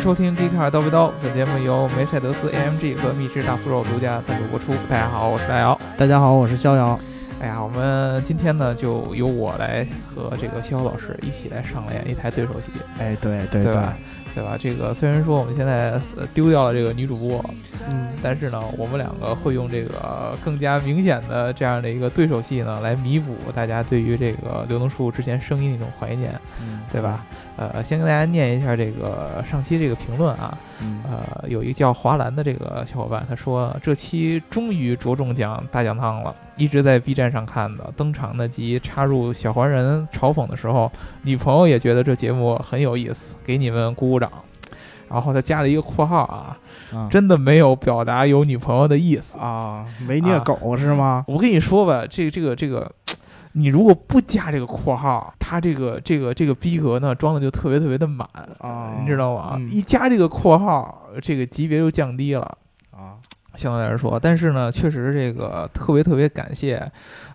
迎收听《g 卡尔叨逼叨》，本节目由梅赛德斯 AMG 和秘制大酥肉独家赞助播出。大家好，我是大姚。大家好，我是逍遥。哎呀，我们今天呢，就由我来和这个逍遥老师一起来上演一台对手戏。哎，对对对吧？对吧？这个虽然说我们现在丢掉了这个女主播，嗯，但是呢，我们两个会用这个更加明显的这样的一个对手戏呢，来弥补大家对于这个刘能叔之前声音的一种怀念，嗯，对吧？呃，先跟大家念一下这个上期这个评论啊，呃，有一个叫华兰的这个小伙伴，他说这期终于着重讲大讲堂了，一直在 B 站上看的，登场的集插入小黄人嘲讽的时候，女朋友也觉得这节目很有意思，给你们鼓鼓掌。然后他加了一个括号啊，真的没有表达有女朋友的意思啊，没虐狗是吗？我跟你说吧，这这个这个，你如果不加这个括号，他这个这个这个逼格呢装的就特别特别的满啊，你知道吗？一加这个括号，这个级别就降低了啊，相对来说。但是呢，确实这个特别特别感谢。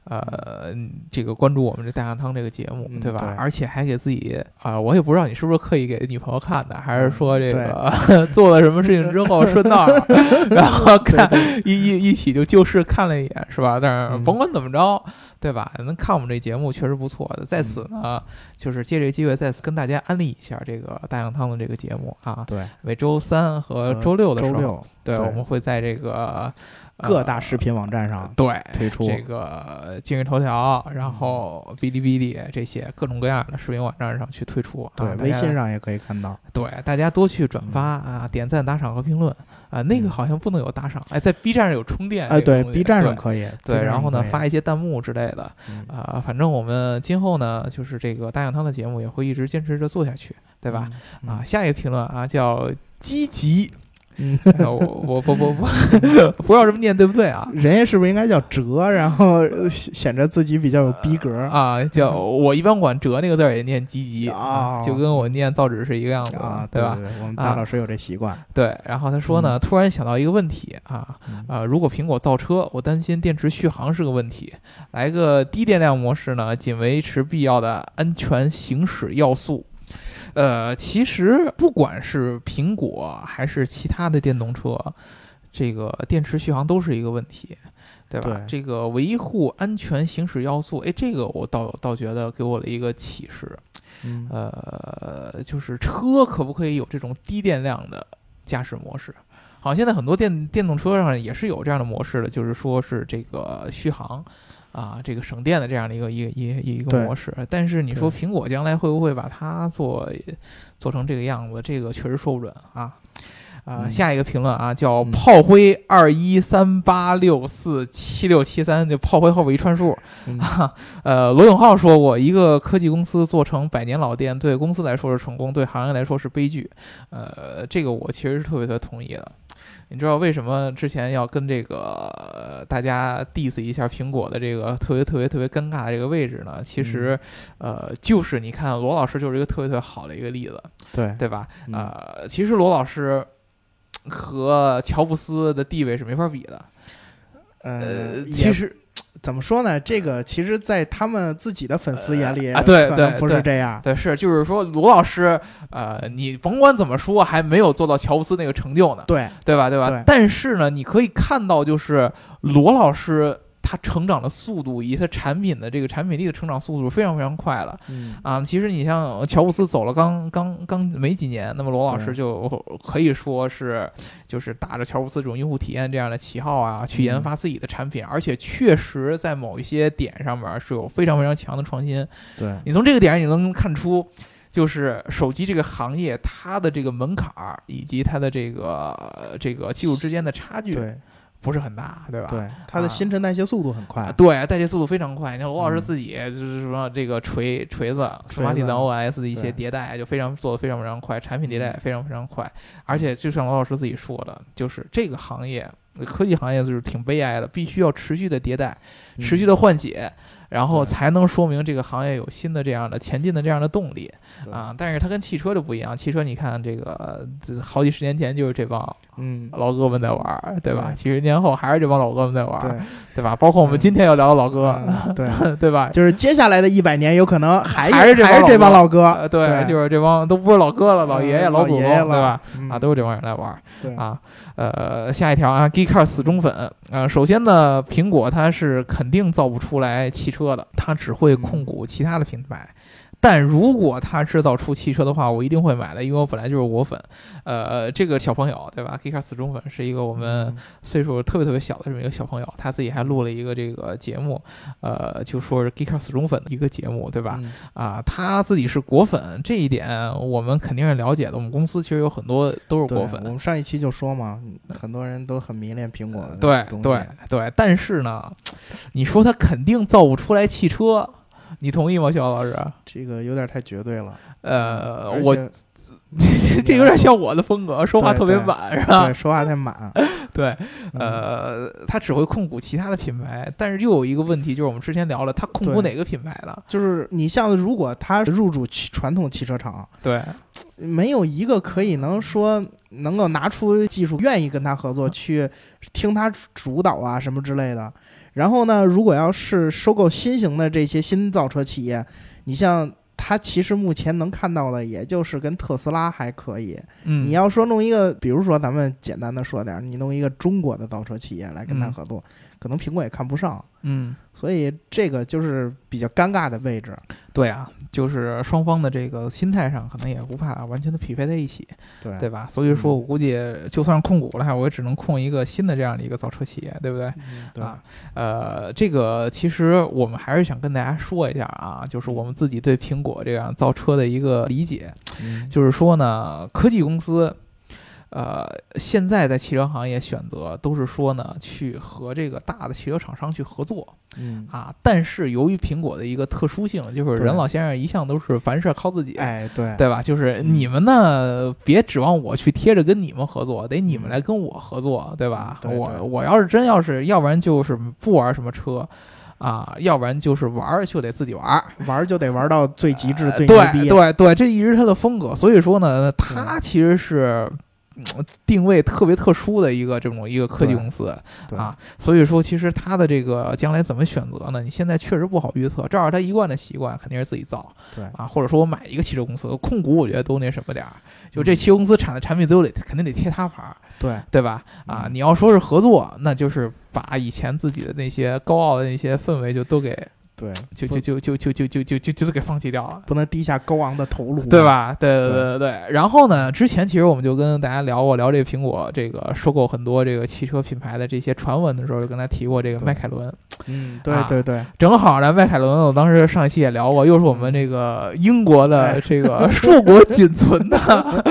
呃，这个关注我们这大羊汤这个节目，对吧？而且还给自己啊，我也不知道你是不是刻意给女朋友看的，还是说这个 做了什么事情之后顺道，然后看一一一起就就事看了一眼，是吧？但是甭管怎么着，对吧？能看我们这节目确实不错的。在此呢，就是借这个机会再次跟大家安利一下这个大羊汤的这个节目啊。对，每周三和周六的时候，对，我们会在这个。各大视频网站上对推出这个今日头条，然后哔哩哔哩这些各种各样的视频网站上去推出。对，微信上也可以看到。对，大家多去转发啊，点赞、打赏和评论啊。那个好像不能有打赏，哎，在 B 站上有充电。哎，对，B 站上可以。对，然后呢，发一些弹幕之类的啊。反正我们今后呢，就是这个大象汤的节目也会一直坚持着做下去，对吧？啊，下一个评论啊，叫积极。嗯，我我 不不不不知道这么念对不对啊？人家是不是应该叫哲，然后显着自己比较有逼格啊？叫我一般管哲那个字也念积极啊，就跟我念造纸是一个样子啊，对吧？我们大老师有这习惯。对，然后他说呢，突然想到一个问题啊啊，如果苹果造车，我担心电池续航是个问题，来个低电量模式呢，仅维持必要的安全行驶要素。呃，其实不管是苹果还是其他的电动车，这个电池续航都是一个问题，对吧？这个维护安全行驶要素，哎，这个我倒倒觉得给我的一个启示，呃，就是车可不可以有这种低电量的驾驶模式？好，现在很多电电动车上也是有这样的模式的，就是说是这个续航。啊，这个省电的这样的一个一个一一个模式，但是你说苹果将来会不会把它做做成这个样子？这个确实说不准啊。啊，下一个评论啊，叫炮灰二一三八六四七六七三，就炮灰后边一串数。啊呃，罗永浩说过，一个科技公司做成百年老店，对公司来说是成功，对行业来说是悲剧。呃，这个我其实是特别特别同意的。你知道为什么之前要跟这个大家 diss 一下苹果的这个特别特别特别尴尬的这个位置呢？其实，呃，就是你看罗老师就是一个特别特别好的一个例子，对对吧？呃，其实罗老师和乔布斯的地位是没法比的。呃，其实。怎么说呢？这个其实，在他们自己的粉丝眼里啊，对对，不是这样。对，是就是说，罗老师，呃，你甭管怎么说，还没有做到乔布斯那个成就呢。对，对吧？对吧？但是呢，你可以看到，就是罗老师。它成长的速度以及它产品的这个产品力的成长速度非常非常快了，嗯啊，其实你像乔布斯走了刚刚刚没几年，那么罗老师就可以说是就是打着乔布斯这种用户体验这样的旗号啊，去研发自己的产品，而且确实在某一些点上面是有非常非常强的创新。对你从这个点你能看出，就是手机这个行业它的这个门槛儿以及它的这个这个技术之间的差距。对。不是很大，对吧？对，它的新陈代谢速度很快。对，代谢速度非常快。你看罗老师自己就是说，这个锤锤子、数码底层 OS 的一些迭代就非常做的非常非常快，产品迭代也非常非常快。而且就像罗老师自己说的，就是这个行业科技行业就是挺悲哀的，必须要持续的迭代，持续的换血。然后才能说明这个行业有新的这样的前进的这样的动力啊。但是它跟汽车就不一样，汽车你看这个这好几十年前就是这帮嗯，老哥们在玩儿，对吧？对几十年后还是这帮老哥们在玩对吧？包括我们嗯今天要聊的老哥，嗯 对，对吧？就是接下来的一百年，有可能还还是这帮还是这帮老老哥呃，，对，对就是这帮都不是老哥了，老爷爷、嗯老祖宗，了对吧？嗯啊，都是这帮人来玩儿对啊。呃，下一条啊，Geekcar 死忠粉。呃，首先呢，苹果它是肯定造不出来汽车的，它只会控股其他的品牌。但如果他制造出汽车的话，我一定会买的，因为我本来就是果粉。呃，这个小朋友对吧？Geekcar 死忠粉是一个我们嗯岁数特别特别小的这么一个小朋友，他自己还录了一个这个节目，呃，就说是 Geekcar 死忠粉的一个节目，对吧？嗯啊，他自己是果粉，这一点我们肯定是了解的。我们公司其实有很多都是果粉，我们上一期就说嘛，很多人都很迷恋苹果的对对对。但是呢，你说他肯定造不出来汽车，你同意吗，肖老师？这个有点太绝对了。呃，我 这有点像我的风格，说话特别满，是吧对？说话太满。对，嗯呃，他只会控股其他的品牌，但是又有一个问题，就是我们之前聊了，他控股哪个品牌了？就是你像如果他入驻传统汽车厂，对，没有一个可以能说能够拿出技术，愿意跟他合作，去听他主导啊什么之类的。然后呢，如果要是收购新型的这些新造车企业，你像。他其实目前能看到的，也就是跟特斯拉还可以。嗯，你要说弄一个，比如说咱们简单的说点儿，你弄一个中国的造车企业来跟他嗯合作，可能苹果也看不上。嗯。所以这个就是比较尴尬的位置。对啊，就是双方的这个心态上可能也无法完全的匹配在一起，对对吧？所以说嗯我估计就算控股了，我也只能控一个新的这样的一个造车企业，对不对？嗯对啊，呃，这个其实我们还是想跟大家说一下啊，就是我们自己对苹果这样造车的一个理解，嗯就是说呢，科技公司。呃，现在在汽车行业选择都是说呢，去和这个大的汽车厂商去合作，嗯，啊，但是由于苹果的一个特殊性，就是任老先生一向都是凡事靠自己，哎，对，对吧？就是嗯你们呢，别指望我去贴着跟你们合作，得你们嗯来跟我合作，对吧？对对我我要是真要是，要不然就是不玩什么车。啊，要不然就是玩儿就得自己玩儿，玩儿就得玩到最极致、呃最牛逼。对对对，这一直是他的风格。所以说呢，他其实是。嗯定位特别特殊的一个这种一个科技公司啊，所以说其实它的这个将来怎么选择呢？你现在确实不好预测。照着他一贯的习惯，肯定是自己造对啊，或者说我买一个汽车公司控股，我觉得都那什么点儿。就这嗯汽车公司产的产品，最后得肯定得贴他牌儿，对对吧？啊，嗯你要说是合作，那就是把以前自己的那些高傲的那些氛围就都给对，就就就就就就就就就就都给放弃掉了。不能低下高昂的头颅，对？吧？对对对对对对。然后呢，之前其实我们就跟大家聊过，聊这个苹果这个收购很多这个汽车品牌的这些传闻的时候，就跟他提过这个迈凯伦。嗯，对啊对对，正好呢，迈凯伦，我当时上一期也聊过，又是我们这个英国的哎这个 硕果仅存的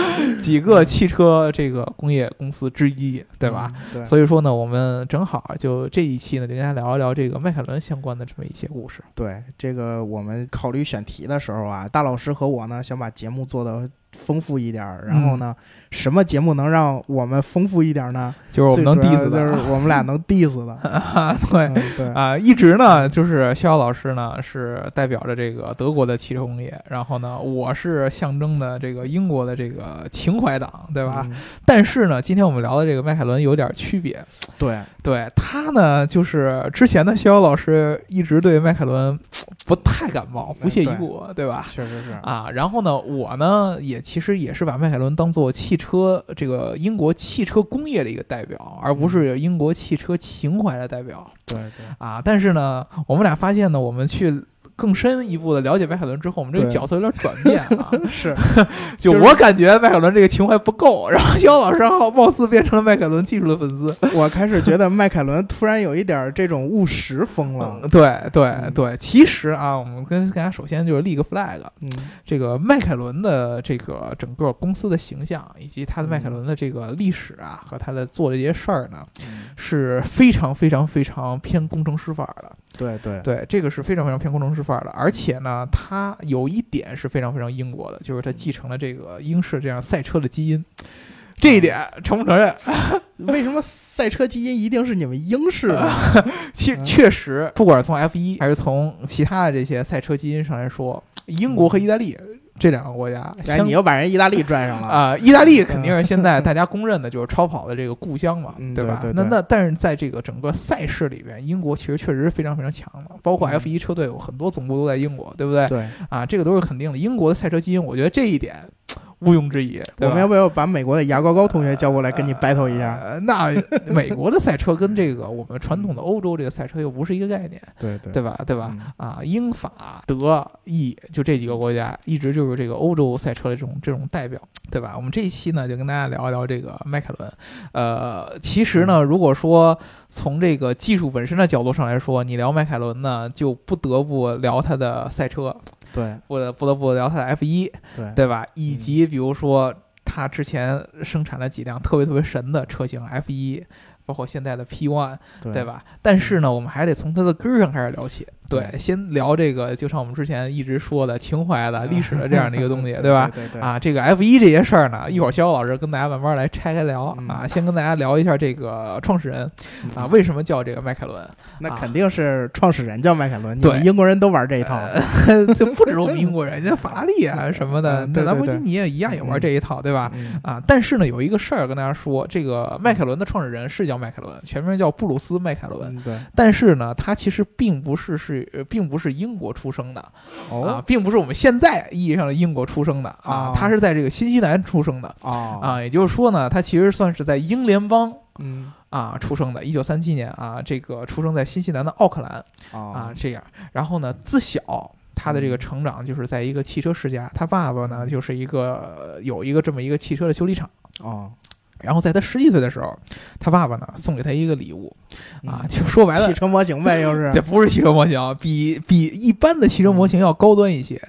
几个汽车这个工业公司之一，对吧？嗯？对，所以说呢，我们正好就这一期呢，就跟大家聊一聊这个迈凯伦相关的这么一些故事。对这个我们考虑选题的时候啊，大老师和我呢想把节目做的丰富一点儿，然后呢，什么节目能让我们丰富一点儿呢？就是我们能最主要 diss 的的，就是我们俩能 diss 的，啊，对。嗯对啊，一直呢，就是逍遥老师呢是代表着这个德国的汽车工业，然后呢，我是象征的这个英国的这个情怀党，对吧？嗯但是呢，今天我们聊的这个迈凯伦有点区别，对，对他呢，就是之前的逍遥老师一直对迈凯伦不太感冒，不屑一顾，对吧？确实是，啊，然后呢，我呢也其实也是把迈凯伦当做汽车这个英国汽车工业的一个代表，而不是英国汽车情怀的代表对对。啊。但是呢，我们俩发现呢，我们去更深一步的了解迈凯伦之后，我们这个角色有点转变啊。是，就就是我感觉迈凯伦这个情怀不够，然后肖老师好貌似变成了迈凯伦技术的粉丝。我开始觉得迈凯伦突然有一点儿这种务实风了嗯，。对对嗯对，其实啊，我们跟大家首先就是立个 flag，嗯，这个迈凯伦的这个整个公司的形象，以及他的迈凯嗯伦的这个历史啊，和他的做的这些事儿呢，嗯是非常非常非常偏工程师范儿的。对对对，这个是非常非常偏工程师范儿的，而且呢，他有一点是非常非常英国的，就是他继承了这个英式这样赛车的基因。这一点承不承认？为什么赛车基因一定是你们英式的？其确实，不管是从 F 一还是从其他的这些赛车基因上来说，英国和意大利。这两个国家，哎，你又把人意大利拽上了啊！意大利肯定是现在大家公认的就是超跑的这个故乡嘛，对吧？那那但是在这个整个赛事里边，英国其实确实是非常非常强的，包括 F 一车队有很多总部都在英国，对不对？对啊，这个都是肯定的。英国的赛车基因，我觉得这一点。毋庸置疑，我们要不要把美国的牙膏膏同学叫过来跟你 battle 一下？那美国的赛车跟这个我们传统的欧洲这个赛车又不是一个概念，对对对吧？对吧？啊，英法德意就这几个国家一直就是这个欧洲赛车的这种这种代表，对吧？我们这一期呢就跟大家聊一聊这个迈凯伦。呃，其实呢，如果说从这个技术本身的角度上来说，你聊迈凯伦呢，就不得不聊它的赛车。对，不得不得不聊它的 F 一，对对吧？以及比如说，它之前生产了几辆特别特别神的车型 F 一。包括现在的 P One，对吧？但是呢，我们还得从它的根儿上开始聊起。对，先聊这个，就像我们之前一直说的情怀的历史的这样的一个东西，对吧？对对。啊，这个 F 一这些事儿呢，一会儿肖老师跟大家慢慢来拆开聊啊。先跟大家聊一下这个创始人啊，为什么叫这个迈凯伦？那肯定是创始人叫迈凯伦。对，英国人都玩这一套，就不止我们英国人，像法拉利啊什么的，对兰博基尼也一样也玩这一套，对吧？啊，但是呢，有一个事儿跟大家说，这个迈凯伦的创始人是叫迈凯伦，全名。叫布鲁斯·迈凯伦，对，但是呢，他其实并不是是，并不是英国出生的啊，并不是我们现在意义上的英国出生的啊，他是在这个新西兰出生的啊，啊，也就是说呢，他其实算是在英联邦，嗯。啊出生的，一九三七年啊，这个出生在新西兰的奥克兰啊，这样，然后呢，自小他的这个成长就是在一个汽车世家，他爸爸呢就是一个有一个这么一个汽车的修理厂啊。然后在他十几岁的时候，他爸爸呢送给他一个礼物，啊，就说白了，汽车模型呗，又是。这 不是汽车模型，比比一般的汽车模型要高端一些。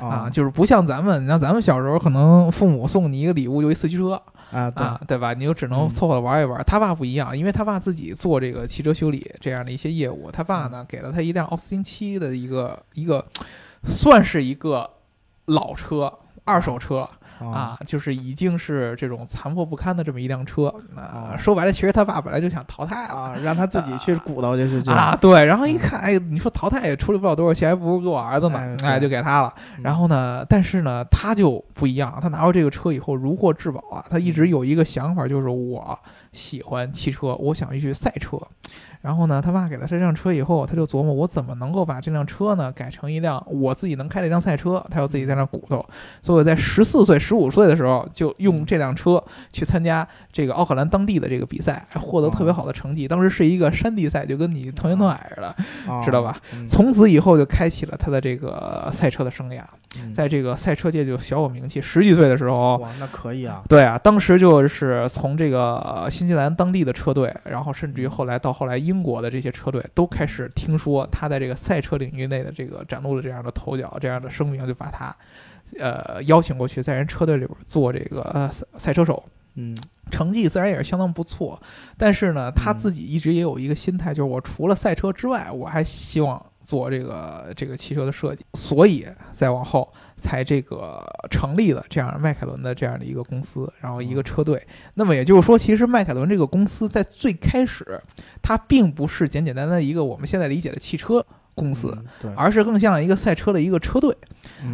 啊，就是不像咱们，你像咱们小时候可能父母送你一个礼物就一四驱车。啊，对。对吧？你就只能凑合玩一玩。他爸不一样，因为他爸自己做这个汽车修理这样的一些业务，他爸呢给了他一辆奥斯汀七的一个一个，算是一个老车，二手车。啊，就是已经是这种残破不堪的这么一辆车啊！说白了，其实他爸本来就想淘汰啊，让他自己去鼓捣去去啊。对，然后一看，哎，你说淘汰也处理不了多少钱，还不如给我儿子呢，哎，就给他了。然后呢，但是呢，他就不一样，他拿到这个车以后如获至宝啊！他一直有一个想法，就是我喜欢汽车，我想去赛车。然后呢，他爸给了他这辆车以后，他就琢磨我怎么能够把这辆车呢改成一辆我自己能开的一辆赛车。他又自己在那鼓捣，所以我在十四岁、十五岁的时候就用这辆车去参加这个奥克兰当地的这个比赛，获得特别好的成绩。当时是一个山地赛，就跟你同学同矮似的，知道吧？从此以后就开启了他的这个赛车的生涯，在这个赛车界就小有名气。十几岁的时候，哇，那可以啊！对啊，当时就是从这个新西兰当地的车队，然后甚至于后来到后来英。英国的这些车队都开始听说他在这个赛车领域内的这个展露了这样的头角，这样的声明，就把他，呃，邀请过去，在人车队里边做这个赛车手。嗯，成绩自然也是相当不错，但是呢，他自己一直也有一个心态，就是我除了赛车之外，我还希望。做这个这个汽车的设计，所以再往后才这个成立了这样迈凯伦的这样的一个公司，然后一个车队。那么也就是说，其实迈凯伦这个公司在最开始，它并不是简简单单一个我们现在理解的汽车公司，对，而是更像一个赛车的一个车队，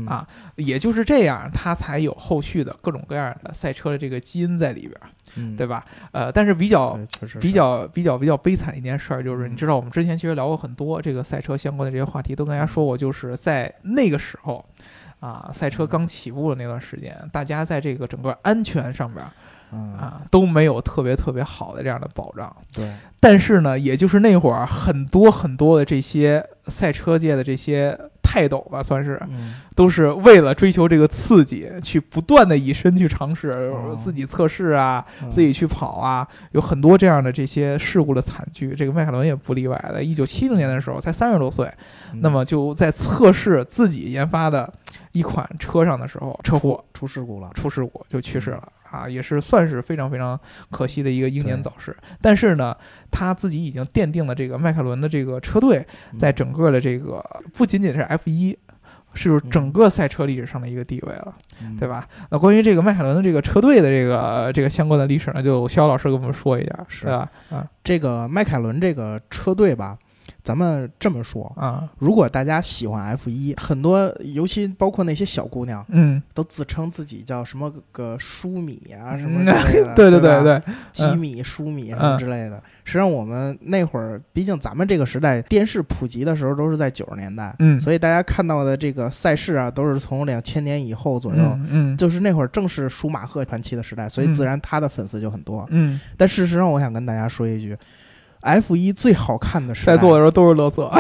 啊，也就是这样，它才有后续的各种各样的赛车的这个基因在里边。对吧？呃，但是比较比较比较比较悲惨的一件事儿，就是你知道，我们之前其实聊过很多这个赛车相关的这些话题，都跟大家说过，就是在那个时候，啊，赛车刚起步的那段时间，大家在这个整个安全上边。啊，都没有特别特别好的这样的保障。对，但是呢，也就是那会儿，很多很多的这些赛车界的这些泰斗吧，算是，都是为了追求这个刺激，去不断的以身去尝试，自己测试啊，自己去跑啊，有很多这样的这些事故的惨剧。这个迈凯伦也不例外的。一九七零年的时候，才三十多岁，那么就在测试自己研发的一款车上的时候，车祸出事故了，出事故就去世了。啊，也是算是非常非常可惜的一个英年早逝。但是呢，他自己已经奠定了这个迈凯伦的这个车队，在整个的这个不仅仅是 F 一，是整个赛车历史上的一个地位了，嗯对？吧？那关于这个迈凯伦的这个车队的这个这个相关的历史呢，就肖老师给我们说一下，是对吧？啊这个迈凯伦这个车队吧，咱们这么说，啊，如果大家喜欢 F 一，很多尤其包括那些小姑娘，嗯，都自称自己叫什么个舒米啊什嗯么之类的，对对对对，吉米、舒米什么之类的。实际上，我们那会儿，毕竟咱们这个时代电视普及的时候都是在九十年代，嗯，所以大家看到的这个赛事啊，都是从两千年以后左右。嗯嗯。就是那会儿正是舒马赫传奇的时代，所以自然他的粉丝就很多。嗯，但事实上，我想跟大家说一句，F 一最好看的时代，在座的时候都是乐色，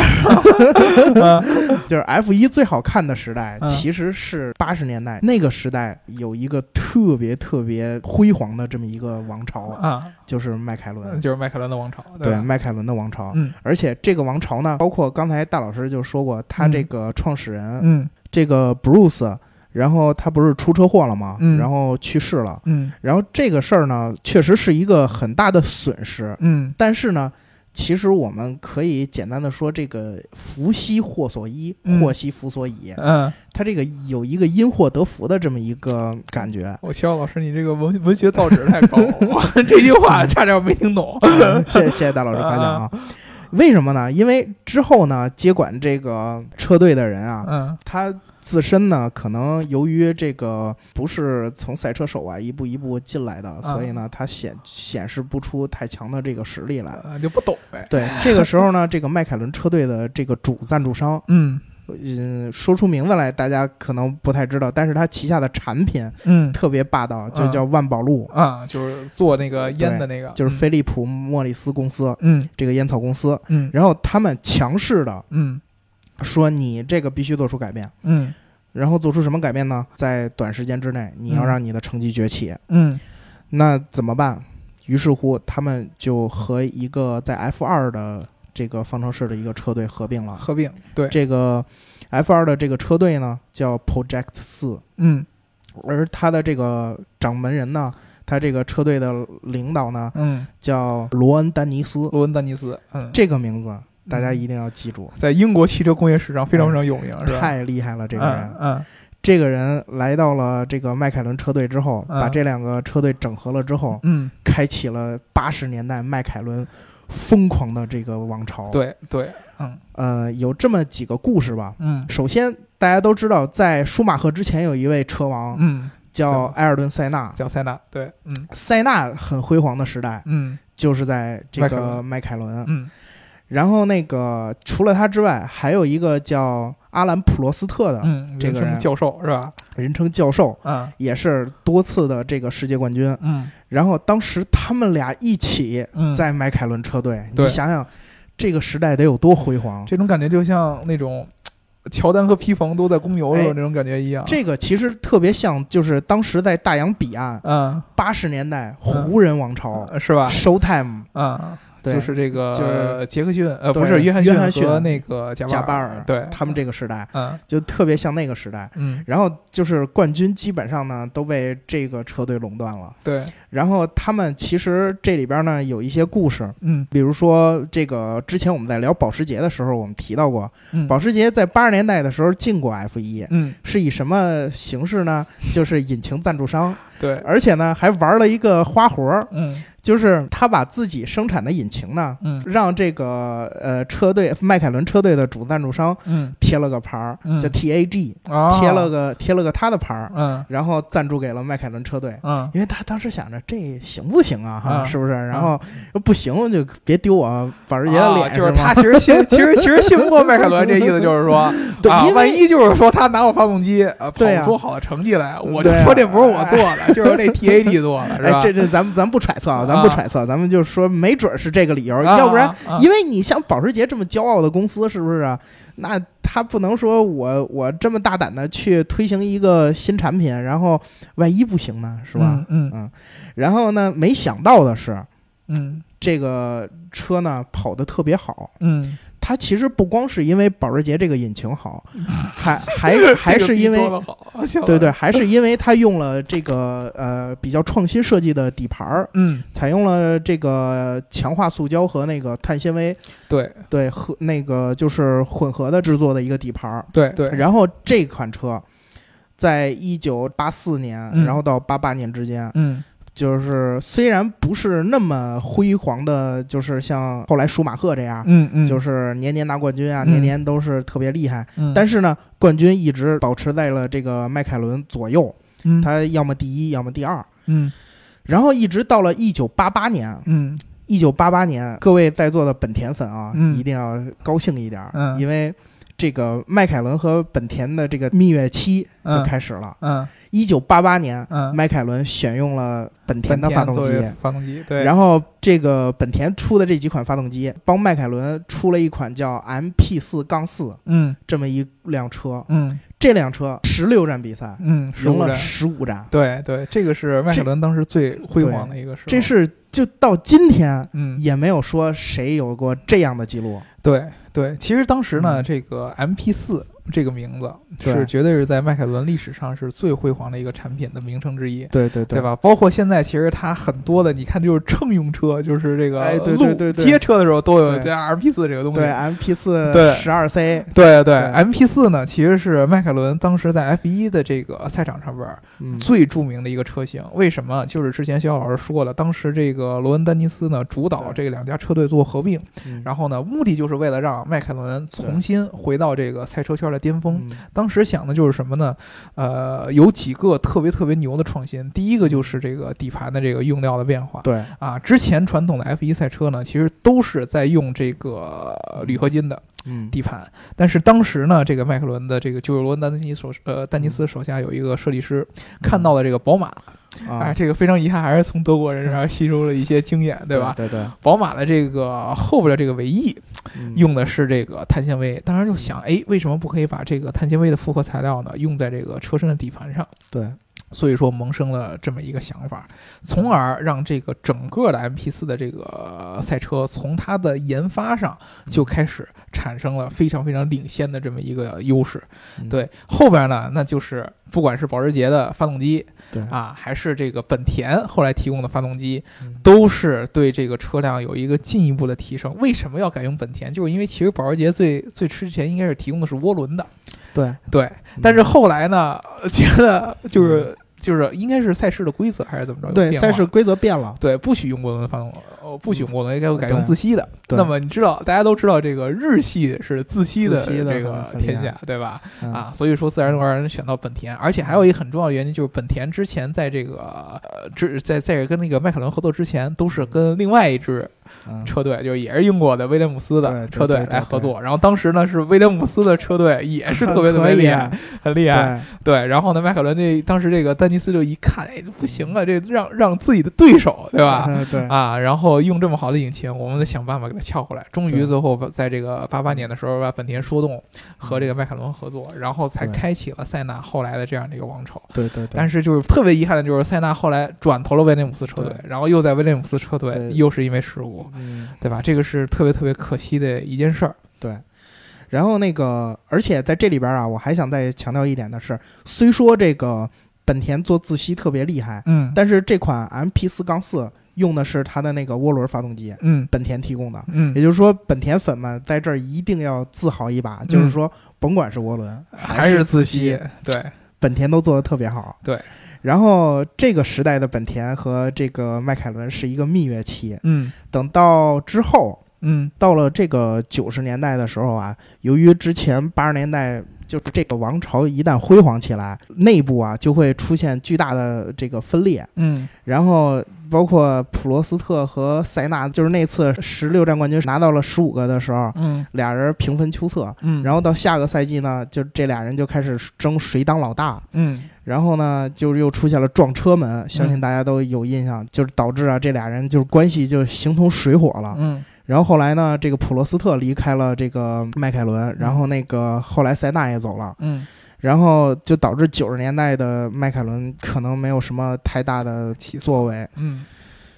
就是 F 一最好看的时代，嗯。其实是八十年代那个时代有一个特别特别辉煌的这么一个王朝，啊，就是迈凯伦，就是迈凯伦的王朝，对迈凯伦的王朝。嗯。而且这个王朝呢，包括刚才大老师就说过，他嗯。这个创始人、嗯。这个 Bruce，然后他不是出车祸了吗？嗯然后去世了。嗯然后这个事儿呢，确实是一个很大的损失。嗯但是呢，其实我们可以简单的说，这个福兮祸所依，嗯祸兮福所倚。嗯，它这个有一个因祸得福的这么一个感觉。我希望老师，你这个文文学造诣太高了，这句话 差点没听懂。谢谢谢谢大老师夸奖啊！为什么呢？因为之后呢，接管这个车队的人啊，嗯他自身呢，可能由于这个不是从赛车手啊一步一步进来的，所以呢，他显显示不出太强的这个实力来。嗯就不懂呗。对，这个时候呢，这个迈凯伦车队的这个主赞助商，嗯嗯，说出名字来大家可能不太知道，但是他旗下的产品嗯特别霸道，就嗯叫万宝路，啊，就是做那个烟的那个，就是飞利浦莫里斯公司嗯这个烟草公司。嗯然后他们强势的嗯说：“你这个必须做出改变。”嗯然后做出什么改变呢？在短时间之内，你要嗯让你的成绩崛起。嗯那怎么办？于是乎，他们就和一个在 F 二的这个方程式的一个车队合并了。合并对，这个 F 二的这个车队呢，叫 Project 四，嗯。而他的这个掌门人呢，他这个车队的领导呢，嗯，叫罗恩·丹尼斯。罗恩·丹尼斯，嗯，这个名字大家一定要记住，在英国汽车工业史上非常非常有名，是吧？太厉害了！这个人，嗯。这个人来到了这个迈凯伦车队之后，嗯。把这两个车队整合了之后，嗯。开启了八十年代迈凯伦疯狂的这个王朝。嗯，，对对，嗯。呃，有这么几个故事吧。嗯。首先，大家都知道，在舒马赫之前有一位车王嗯，叫埃尔顿·塞纳。叫塞纳，对，嗯。塞纳很辉煌的时代嗯。就是在这个迈凯伦。然后那个除了他之外，还有一个叫阿兰·普罗斯特的，嗯，这个教授是吧？人称教授，嗯也是多次的这个世界冠军。嗯然后当时他们俩一起嗯，在迈凯伦车队，对你想想，这个时代得有多辉煌。这种感觉就像那种乔丹和皮蓬都在公牛的时候哎那种感觉一样。这个其实特别像，就是当时在大洋彼岸，嗯八十年代湖人王朝、呃是吧？Showtime 啊，对就是这个就是杰克逊，呃，不是约翰约翰逊和那个贾贾巴尔，对他们这个时代嗯就特别像那个时代。嗯，然后就是冠军基本上呢都被这个车队垄断了。对，然后他们其实这里边呢有一些故事，嗯比如说这个之前我们在聊保时捷的时候，我们提到过，嗯，保时捷在八十年代的时候进过 F 一，嗯是以什么形式呢？就是引擎赞助商，对，而且呢还玩了一个花活儿，嗯。就是他把自己生产的引擎呢，嗯。让这个呃车队迈凯伦车队的主赞助商嗯。贴了个牌儿，嗯。叫 TAG，啊，贴了个贴了个他的牌儿，嗯。然后赞助给了迈凯伦车队。嗯。因为他当时想着这行不行啊，哈，啊是不是？然后不行就别丢我保时捷的啊脸，就是他其实信，其实其实信不过迈凯伦，这意思就是说，对啊，万一就是说他拿我发动机，呃，跑对啊。不出好的成绩来，我就说这不是我做的，就是那 TAG 做的，是吧？哎，这这咱们咱们不揣测啊，咱们不揣测，咱们就说没准是这个理由，啊要不然因为你像保时捷这么骄傲的公司，是不是啊？那他不能说我我这么大胆的去推行一个新产品，然后万一不行呢，是吧？嗯嗯，然后呢，没想到的是，嗯这个车呢跑得特别好，嗯它它其实不光是因为保时捷这个引擎好，还还 还是因为对对，还是因为它用了这个呃比较创新设计的底盘儿，嗯，采用了这个强化塑胶和那个碳纤维，对。对和那个就是混合的制作的一个底盘儿。对对，然后这款车，在一九八四年，嗯。然后到八八年之间，嗯就是虽然不是那么辉煌的，就是像后来舒马赫这样，嗯嗯，就是年年拿冠军啊，嗯。年年都是特别厉害。嗯，但是呢，冠军一直保持在了这个迈凯伦左右，嗯。他要么第一，要么第二。嗯。然后一直到了一九八八年，嗯一九八八年，各位在座的本田粉啊，嗯。一定要高兴一点儿，嗯。因为这个迈凯伦和本田的这个蜜月期就嗯开始了。嗯。一九八八年，嗯，迈凯伦选用了本田的发动机，发动机对，然后这个本田出的这几款发动机，帮迈凯伦出了一款叫 MP 四杠四嗯。这么一辆车。嗯这辆车十六站比赛，嗯，赢了15站。十五站，对对，这个是迈凯伦当时最辉煌的一个时候，这是就到今天嗯。也没有说谁有过这样的记录。对对，其实当时呢，嗯。这个 MP 四这个名字是绝对是在迈凯伦历史上是最辉煌的一个产品的名称之一。对对对？对吧？包括现在，其实它很多的，你看就是乘用车，就是这个哎对路对对对街车的时候都有对这 MP 四这个东西。对，MP 四对十二 C，对对对 m p 四呢，其实是迈凯伦当时在 F 一的这个赛场上边最著名的一个车型。为什么？就是之前肖老师说了，当时这个罗恩丹尼斯呢主导这两家车队做合并，嗯然后呢，目的就是为了让迈凯伦重新回到这个赛车圈的巅峰。嗯当时想的就是什么呢？呃，有几个特别特别牛的创新。第一个就是这个底盘的这个用料的变化。对，啊，之前传统的 F1 赛车呢，其实都是在用这个呃铝合金的嗯，底盘，但是当时呢，这个迈克伦的这个就是罗恩丹尼斯手呃丹尼斯手下有一个设计师看到了这个宝马，哎，啊，这个非常遗憾，还是从德国人身上吸收了一些经验，对吧？对对，宝马的这个后边的这个尾翼嗯用的是这个碳纤维，当时就想，哎，为什么不可以把这个碳纤维的复合材料呢用在这个车身的底盘上？对，所以说萌生了这么一个想法，从而让这个整个的 MP 四的这个赛车从它的研发上就开始产生了非常非常领先的这么一个优势。嗯对，后边呢，那就是不管是保时捷的发动机对，啊，还是这个本田后来提供的发动机，嗯都是对这个车辆有一个进一步的提升。为什么要改用本田？就是因为其实保时捷最最之前应该是提供的是涡轮的，对，对，但是后来呢，呃觉得就是就是应该是赛事的规则还是怎么着？对，赛事规则变了，对不许用涡轮发动，哦，不许用涡轮，应该改用自吸的。对那么你知道，大家都知道这个日系是自吸的这个天下，对吧？嗯啊，所以说自然而然选到本田，而且还有一个很重要的原因就是本田之前在这个呃之在在跟那个迈凯伦合作之前，都是跟另外一支嗯车队，就是也是英国的威廉姆斯的车队来合作。然后当时呢是威廉姆斯的车队也是特别特别厉害，很厉害。对，对，然后呢，迈凯伦这当时这个丹尼斯就一看，哎，不行啊，这让让自己的对手，对吧？嗯 对，啊，然后用这么好的引擎，我们得想办法给它撬回来。终于最后在这个八八年的时候，把本田说动和这个迈凯伦合作，然后才开启了塞纳后来的这样的一个王朝。对对对，但是就是特别遗憾的就是塞纳后来转投了威廉姆斯车队，然后又在威廉姆斯车队又是因为失误，嗯，对吧？这个是特别特别可惜的一件事儿。对。然后那个，而且在这里边啊，我还想再强调一点的是，虽说这个本田做自吸特别厉害，嗯。但是这款 MP 四杠四用的是它的那个涡轮发动机，嗯。本田提供的。嗯。也，就是说，本田粉们在这儿一定要自豪一把，就是说，甭管是涡轮还是自吸吸，，对，本田都做的特别好。对。然后这个时代的本田和这个迈凯伦是一个蜜月期，嗯。等到之后嗯。到了这个九十年代的时候啊，由于之前八十年代就是这个王朝一旦辉煌起来，内部啊就会出现巨大的这个分裂，嗯然后包括普罗斯特和塞纳，就是那次十六站冠军拿到了十五个的时候，嗯俩人平分秋色。嗯，然后到下个赛季呢，就这俩人就开始争谁当老大。嗯然后呢，就又出现了撞车门，相信大家都有印象，就是导致啊这俩人就是关系就形同水火了。嗯然后后来呢，这个普罗斯特离开了这个迈凯伦，然后那个后来塞纳也走了，嗯。然后就导致九十年代的迈凯伦可能没有什么太大的起作为。嗯。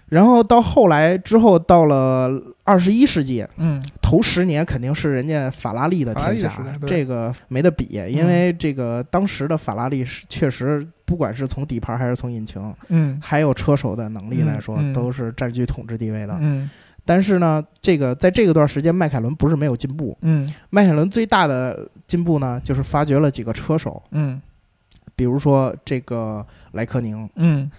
然后到后来之后，到了二十一世纪，嗯。头十年肯定是人家法拉利的天下这个没得比，因为这个当时的法拉利是确实，不管是从底盘还是从引擎，嗯。还有车手的能力来说，都是占据统治地位的。嗯但是呢，这个在这个段时间，迈凯伦不是没有进步，嗯。迈凯伦最大的进步呢，就是发掘了几个车手，嗯。比如说这个莱科宁，嗯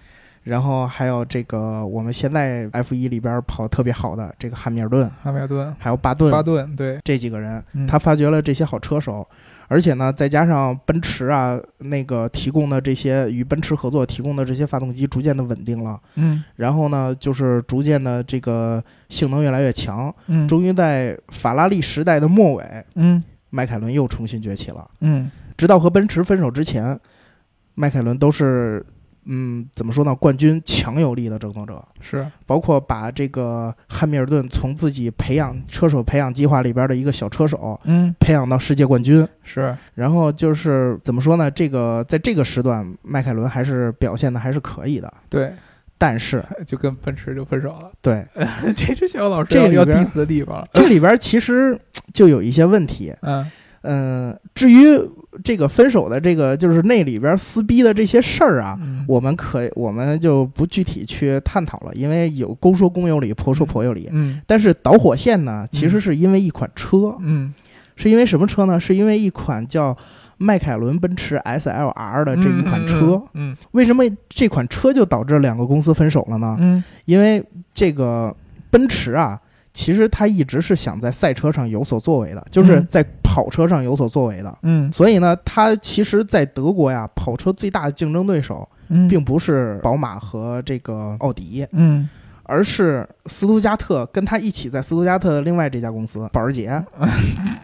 然后还有这个我们现在 F 一里边跑得特别好的这个汉密尔顿，汉密尔顿、还有巴顿，巴顿，对，这几个人，嗯。他发掘了这些好车手，而且呢，再加上奔驰啊那个提供的这些与奔驰合作提供的这些发动机逐渐的稳定了，嗯。然后呢，就是逐渐的这个性能越来越强，嗯。终于在法拉利时代的末尾，嗯。迈凯伦又重新崛起了。嗯。直到和奔驰分手之前，迈凯伦都是嗯怎么说呢，冠军强有力的争夺者。是，包括把这个汉密尔顿从自己培养车手培养计划里边的一个小车手嗯。培养到世界冠军，是，然后就是怎么说呢？这个在这个时段，迈凯伦还是表现的还是可以的。对，但是，就跟奔驰就分手了，对。这是小老师这里边 diss 的地方，这里边其实就有一些问题。嗯。嗯、至于这个分手的这个就是那里边撕逼的这些事儿啊，嗯我们可我们就不具体去探讨了，因为有公说公有理，婆说婆有理。嗯但是导火线呢，其实是因为一款车，嗯是因为什么车呢？是因为一款叫迈凯伦奔驰 SLR 的这一款车。嗯为什么这款车就导致两个公司分手了呢？嗯因为这个奔驰啊，其实它一直是想在赛车上有所作为的，就是嗯在跑车上有所作为的。嗯。所以呢，它其实，在德国呀，跑车最大的竞争对手嗯，并不是宝马和这个奥迪，嗯。而是斯图加特跟他一起在斯图加特的另外这家公司保时捷。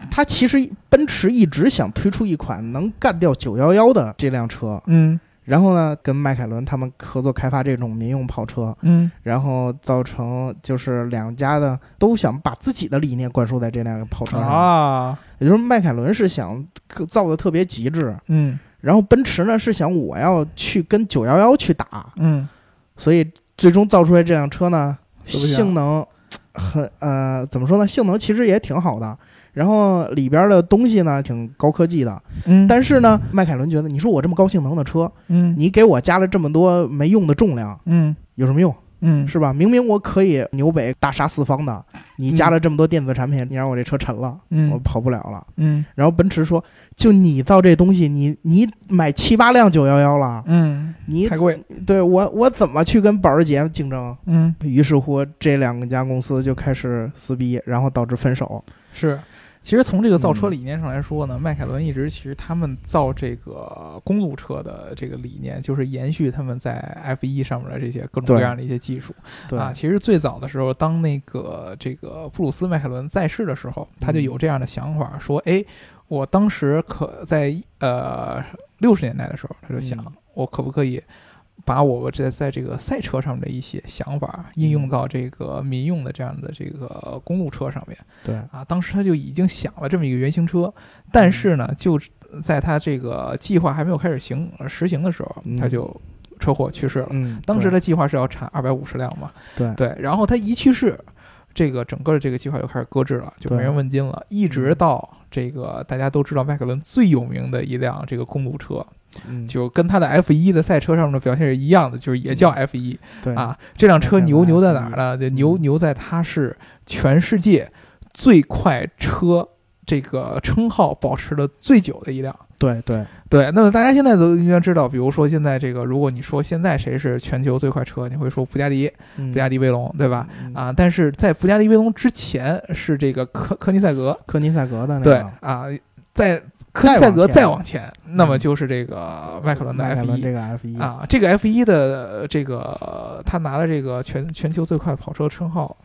它 其实奔驰一直想推出一款能干掉911的这辆车，嗯然后呢，跟迈凯伦他们合作开发这种民用跑车，嗯。然后造成就是两家的都想把自己的理念灌输在这辆跑车上，啊，也就是迈凯伦是想造的特别极致，嗯。然后奔驰呢是想我要去跟911去打，嗯。所以最终造出来这辆车呢，性能很呃怎么说呢？性能其实也挺好的，然后里边的东西呢挺高科技的，嗯，但是呢，迈凯伦觉得你说我这么高性能的车，嗯你给我加了这么多没用的重量，嗯有什么用？嗯是吧？明明我可以纽北大杀四方的，你加了这么多电子产品，你让我这车沉了，我嗯跑不了了。嗯然后奔驰说，就你造这东西，你你买七八辆九幺幺了，嗯，你太贵，对我我怎么去跟保时捷竞争？嗯于是乎，这两家公司就开始撕逼，然后导致分手。是。其实从这个造车嗯。理念上来说呢，迈凯伦一直其实他们造这个公路车的这个理念，就是延续他们在 F 一上面的这些各种各样的一些技术。对，啊。其实最早的时候，当那个这个布鲁斯迈凯伦在世的时候，他就有这样的想法，说：“哎，我当时可在呃六十年代的时候，他就想嗯，我可不可以把我这在这个赛车上面的一些想法应用到这个民用的这样的这个公路车上面。”对，啊，当时他就已经想了这么一个原型车，但是呢，就在他这个计划还没有开始行呃实行的时候，嗯。他就车祸去世了。嗯，当时的计划是要产二百五十辆嘛，对。对，然后他一去世，这个整个的这个计划就开始搁置了，就没人问津了，一直嗯。到这个大家都知道迈凯伦最有名的一辆这个公路车，嗯就跟他的 F 一的赛车上面的表现是一样的，就是也叫 F 一对啊。这辆车牛牛在哪儿呢？就嗯牛牛在它是全世界最快车这个称号保持的最久的一辆。对对，对，那么大家现在都应该知道，比如说现在这个，如果你说现在谁是全球最快车，你会说布加迪，布布加迪威龙，对吧？嗯啊，但是在布加迪威龙之前是这个科科尼赛格，科尼赛格的那个对啊，在科尼赛格再往前，那么嗯就是这个迈凯伦的 F 一这个 F 一，啊，这个 F 一的这个他拿了这个全全球最快跑车称号，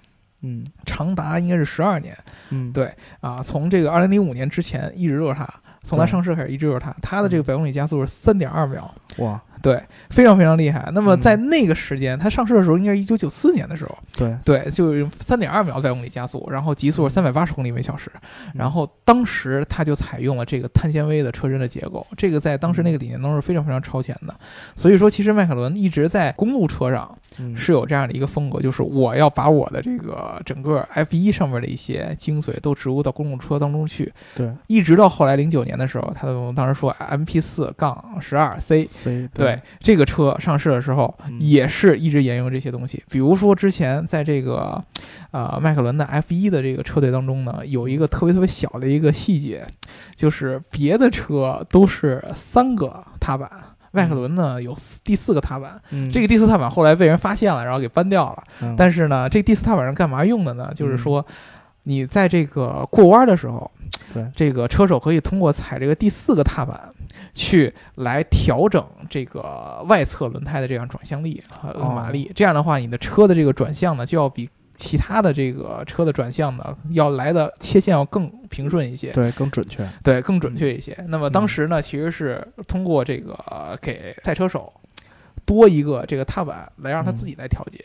嗯长达应该是十二年嗯，对啊，从这个二零零五年之前一直都是他，从它上市开始一直就是它，它的这个百公里加速是三点二秒，哇，对，非常非常厉害。那么嗯。在那个时间，它上市的时候应该是一九九四年的时候，对，对，就是三点二秒百公里加速，然后极速是三百八十公里每小时。嗯。然后当时它就采用了这个碳纤维的车身的结构，这个在当时那个理念当中是非常非常超前的。所以说，其实迈凯伦一直在公路车上嗯是有这样的一个风格，就是我要把我的这个整个 F 一上面的一些精髓都植入到公共车当中去。对一直到后来零九年的时候，他们当时说 MP 四杠十二 C。对这个车上市的时候，嗯也是一直沿用这些东西。比如说之前在这个，呃，迈凯伦的 F 一的这个车队当中呢，有一个特别特别小的一个细节，就是别的车都是三个踏板，迈凯伦呢有四第四个踏板。嗯这个第四踏板后来被人发现了，然后给搬掉了。嗯但是呢，这第四踏板是干嘛用的呢？就是嗯说，你在这个过弯的时候，对这个车手可以通过踩这个第四个踏板，去来调整这个外侧轮胎的这样转向力和哦马力。这样的话，你的车的这个转向呢，就要比其他的这个车的转向呢，要来的切线要更平顺一些。对更准确，对，更准确一些。那么当嗯时呢，其实是通过这个呃给赛车手多一个这个踏板来让他自己来调节。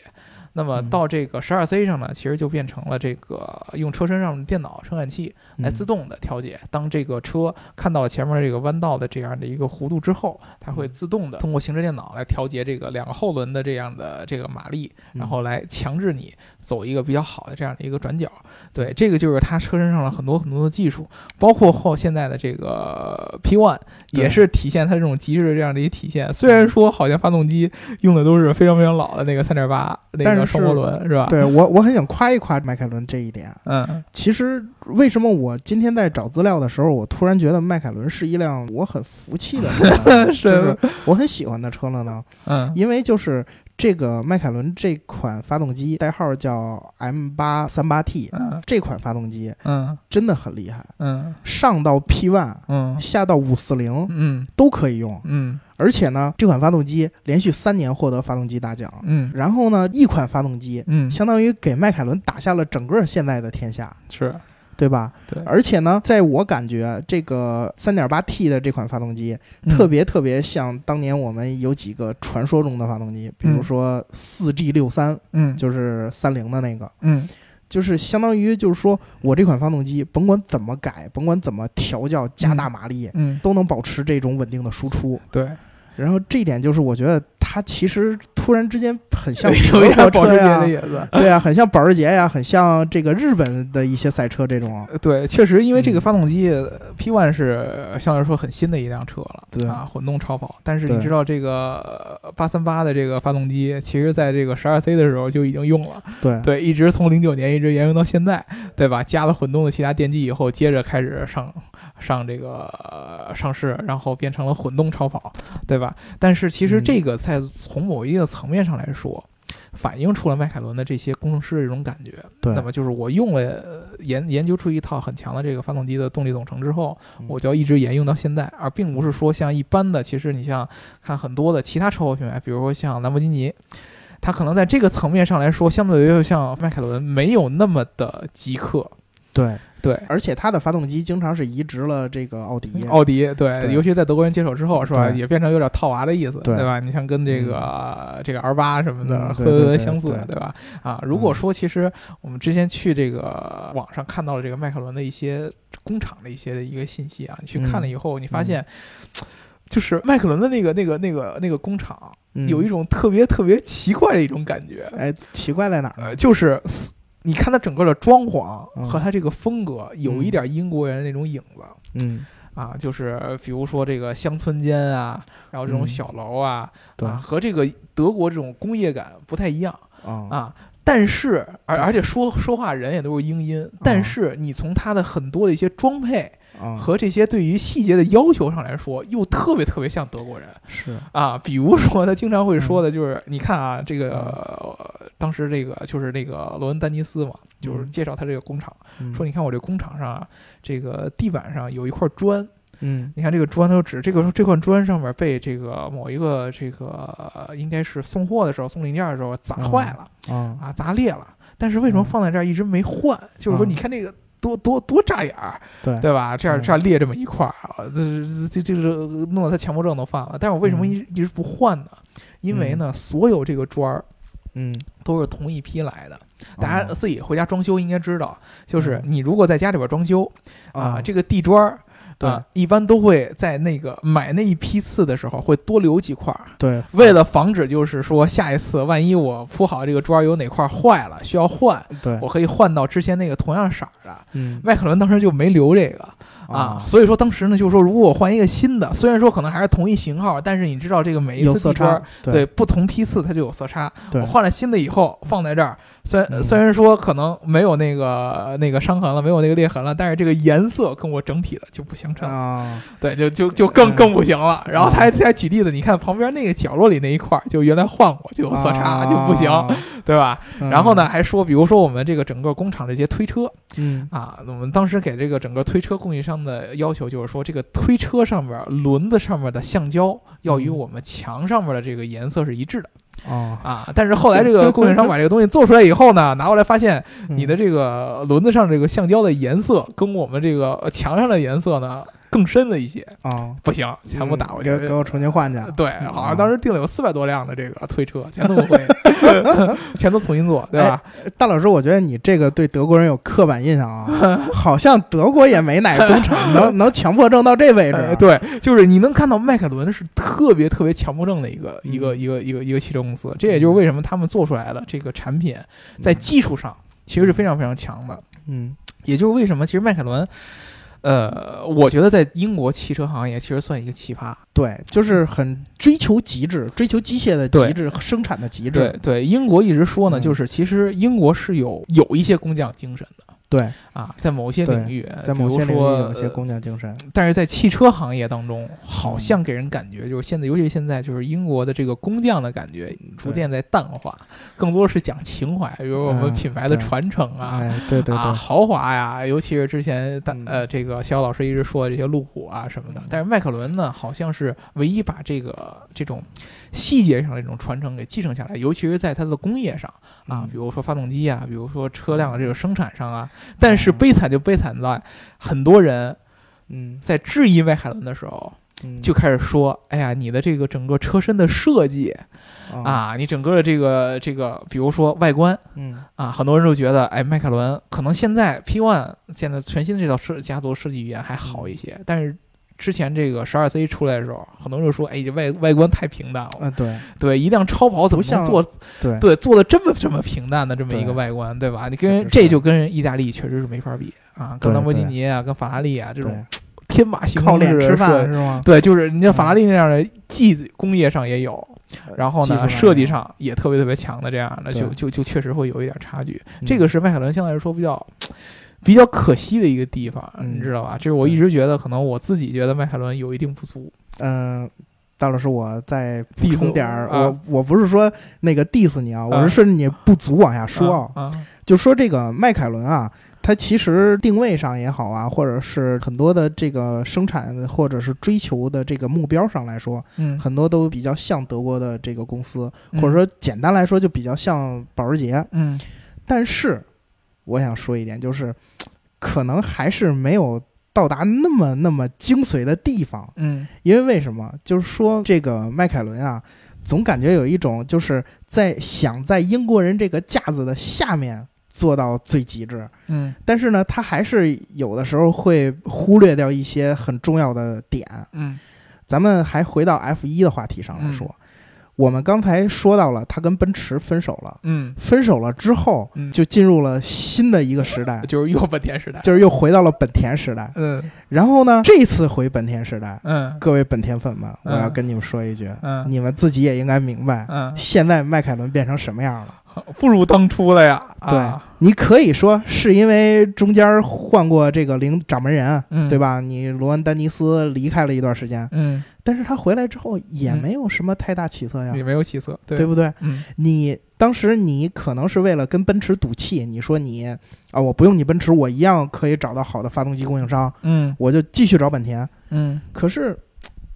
那么嗯。到这个十二 C 上呢，其实就变成了这个用车身上的电脑传感器来嗯。自动的调节。当这个车看到了前面这个弯道的这样的一个弧度之后，它会嗯。自动的通过行车电脑来调节这个两个后轮的这样的这个马力，然嗯。后来强制你走一个比较好的这样的一个转角。对，这个就是它车身上的很多很多的技术，包括后现在的这个 P One 也是体现它这种极致的这样的一个体现。虽然说好像发动机用的都是非常非常老的那个三点八那但是个双涡轮是吧？对我我很想夸一夸迈凯伦这一点。嗯其实为什么我今天在找资料的时候，我突然觉得迈凯伦是一辆我很服气的车，是 就是我很喜欢的车了呢？嗯因为就是这个迈凯伦这款发动机代号叫 M 八三八 T，嗯这款发动机嗯真的很厉害，嗯上到 P one，嗯下到五四零嗯都可以用。嗯而且呢，这款发动机连续三年获得发动机大奖。嗯。然后呢，一款发动机嗯，相当于给迈凯伦打下了整个现在的天下，是。对吧？对，而且呢，在我感觉，这个 3.8T 的这款发动机嗯。特别特别像当年我们有几个传说中的发动机，比如说 4G63，嗯。就是三菱的那个，嗯。就是相当于就是说我这款发动机甭管怎么改，甭管怎么调教加大马力，嗯。都能保持这种稳定的输出。对，然后这一点就是我觉得它其实突然之间很像 有一点保时捷的，影子。对啊，很像保时捷呀，很像这个日本的一些赛车这种。呃对，确实，因为这个嗯发动机、P One 是相对来说很新的一辆车了，对啊，混动超跑。但是你知道这个八三八的这个发动机，其实在这个十二 C 的时候就已经用了，对对，一直从零九年一直沿用到现在，对吧？加了混动的其他电机以后，接着开始上上这个、呃上市，然后变成了混动超跑，对吧？但是其实嗯这个在从某一个层面上来说。反映出了迈凯伦的这些工程师的这种感觉，对那么就是我用了呃研研究出一套很强的这个发动机的动力总成之后，嗯我就要一直沿用到现在，而并不是说像一般的，其实你像看很多的其他车后品牌，比如说像兰博基尼，它可能在这个层面上来说，相对于像迈凯伦没有那么的极客。对，对，而且它的发动机经常是移植了这个奥迪。奥迪对，对尤其在德国人接手之后，是吧？也变成有点套娃的意思，对吧？你像跟这个、这个 R 八什么的嗯和对对对相似，对对吧？啊，如果说其实我们之前去这个网上看到了这个迈凯伦的一些工厂的一些的一个信息啊，你去看了以后，你发现。就是迈凯伦的那个、那个、那个、那个工厂，嗯有一种特别特别奇怪的一种感觉，哎，奇怪在哪儿呢？呃，就是你看它整个的装潢嗯。和它这个风格，有一点英国人的那种影子。嗯，啊，就是比如说这个乡村间啊，然后这种嗯。小楼啊，对。啊，和这个德国这种工业感不太一样。啊。啊。但是，而而且说说话人也都是英音，但啊是你从它的很多的一些装配啊，和这些对于细节的要求上来说，又特别特别像德国人。是。啊。比如说，他经常会嗯说的就是，你看啊，这个、呃当时这个就是那个罗恩丹尼斯嘛，就是嗯。介绍他这个工厂，嗯。说你看我这工厂上啊，这个地板上有一块砖。嗯。你看这个砖，它就指这个这块砖上面被这个某一个这个呃应该是送货的时候送零件的时候砸坏了、啊啊，砸裂了。但是为什么嗯。放在这儿一直没换？就是说，啊你看这个多多多扎眼儿，对对吧？这样嗯这样裂这么一块儿啊，这这这这个弄得他强迫症都犯了。但是我为什么一一直不换呢？因为呢，所有这个砖儿嗯，都是同一批来的。大家哦自己回家装修应该知道，就是嗯你如果在家里边装修啊，哦这个地砖儿。对。啊，一般都会在那个买那一批次的时候会多留几块儿，对，为了防止就是说下一次万一我铺好这个砖儿有哪块儿坏了需要换，对，我可以换到之前那个同样色儿的。嗯。迈凯伦当时就没留这个。啊，所以说当时呢就是说，如果我换一个新的，虽然说可能还是同一型号，但是你知道这个每一有色差次地砖儿，对。不同批次它就有色差。我换了新的以后放在这儿，虽然、嗯。虽然说可能没有那个那个伤痕了，没有那个裂痕了，但是这个颜色跟我整体的就不相称，啊，对，就就就更嗯。更不行了。然后他还嗯。他还举例子，你看旁边那个角落里那一块儿，就原来换过就有色差，就不行，啊对吧？嗯。然后呢，还说，比如说我们这个整个工厂这些推车嗯。啊，我们当时给这个整个推车供应商的要求就是说，这个推车上面轮子上面的橡胶要与嗯。我们墙上面的这个颜色是一致的。哦，啊，但是后来这个供应商把这个东西做出来以后呢，拿过来发现你的嗯这个轮子上这个橡胶的颜色跟我们这个呃墙上的颜色呢更深的一些，啊，不行，全部打回去。嗯给给我重新换去，对，好像当时订了有四百多辆的这个推车，全都会，全都重新做，对吧？大老师，我觉得你这个对德国人有刻板印象啊，好像德国也没哪个工厂能能强迫症到这位置对，就是你能看到迈凯伦是特别特别强迫症的一个一个嗯一个一个一个汽车公司，这也就是为什么他们做出来的这个产品在技术上其实是非常非常强的。嗯。也就是为什么其实迈凯伦，呃，我觉得在英国汽车行业其实算一个奇葩。对，就是很追求极致，追求机械的极致，生产的极致。对对，英国一直说呢，嗯就是其实英国是有有一些工匠精神的。对，啊，在某些领域，在某些领域有些呃工匠精神。但是在汽车行业当中，好嗯像给人感觉就是现在，尤其是现在，就是英国的这个工匠的感觉逐渐在淡化，更多是讲情怀，比如我们嗯品牌的传承啊。哎，对对啊，对，豪华呀，尤其是之前大嗯呃，这个肖老师一直说的这些路虎啊什么的，但是迈凯伦呢，好像是唯一把这个这种细节上的这种传承给继承下来，尤其是在它的工业上啊嗯，比如说发动机啊，比如说车辆的这个生产上啊。但是嗯悲惨就悲惨在很多人嗯在质疑迈凯伦的时候，嗯。就开始说：“哎呀，你的这个整个车身的设计啊，啊，你整个的这个这个，比如说外观嗯。啊，很多人都觉得，哎，迈凯伦可能现在 P One 现在全新的这套设家族设计语言还好一些，但是之前这个十二 C 出来的时候，很多人就说，哎，这外外观太平淡了。啊，对。对，一辆超跑怎么像能做对。对做的这么这么平淡的这么一个外观，对吧？你跟这就跟意大利确实是没法比啊，跟兰博基尼啊，跟法拉利啊这种，天马行靠空式的脸吃饭是吗？对，就是你像法拉嗯利那样的，既工业上也有，然后呢，设计上也特别特别强的这样的，就就就确实会有一点差距。嗯。这个是迈凯伦相对来说比较比较可惜的一个地方，嗯。你知道吧？这是我一直觉得，可能我自己觉得迈凯伦有一定不足。嗯，大老师，我再补充点儿，我啊。我我不是说那个 diss 你啊，我啊是顺着你不足往下说啊，啊，就说这个迈凯伦啊，它其实定位上也好啊，或者是很多的这个生产或者是追求的这个目标上来说，嗯，很多都比较像德国的这个公司，嗯。或者说简单来说就比较像保时捷。嗯。但是我想说一点，就是可能还是没有到达那么那么精髓的地方。嗯因为为什么？就是说这个迈凯伦啊，总感觉有一种就是在想在英国人这个架子的下面做到最极致，嗯但是呢，他还是有的时候会忽略掉一些很重要的点。嗯咱们还回到 F 一的话题上来说，我们刚才说到了他跟奔驰分手了，嗯，分手了之后嗯。就进入了新的一个时代，就是又本田时代。就是又回到了本田时代。嗯。然后呢，这次回本田时代，嗯。各位本田粉们，我嗯要跟你们说一句，嗯。你们自己也应该明白，嗯，现在迈凯伦变成什么样了。不如当初了呀。对啊，你可以说是因为中间换过这个领掌门人，嗯对吧？你罗恩·丹尼斯离开了一段时间，嗯，但是他回来之后也嗯没有什么太大起色呀，也没有起色，对对不对？嗯你当时你可能是为了跟奔驰赌气，你说你啊，我不用你奔驰，我一样可以找到好的发动机供应商，嗯我就继续找本田。嗯可是，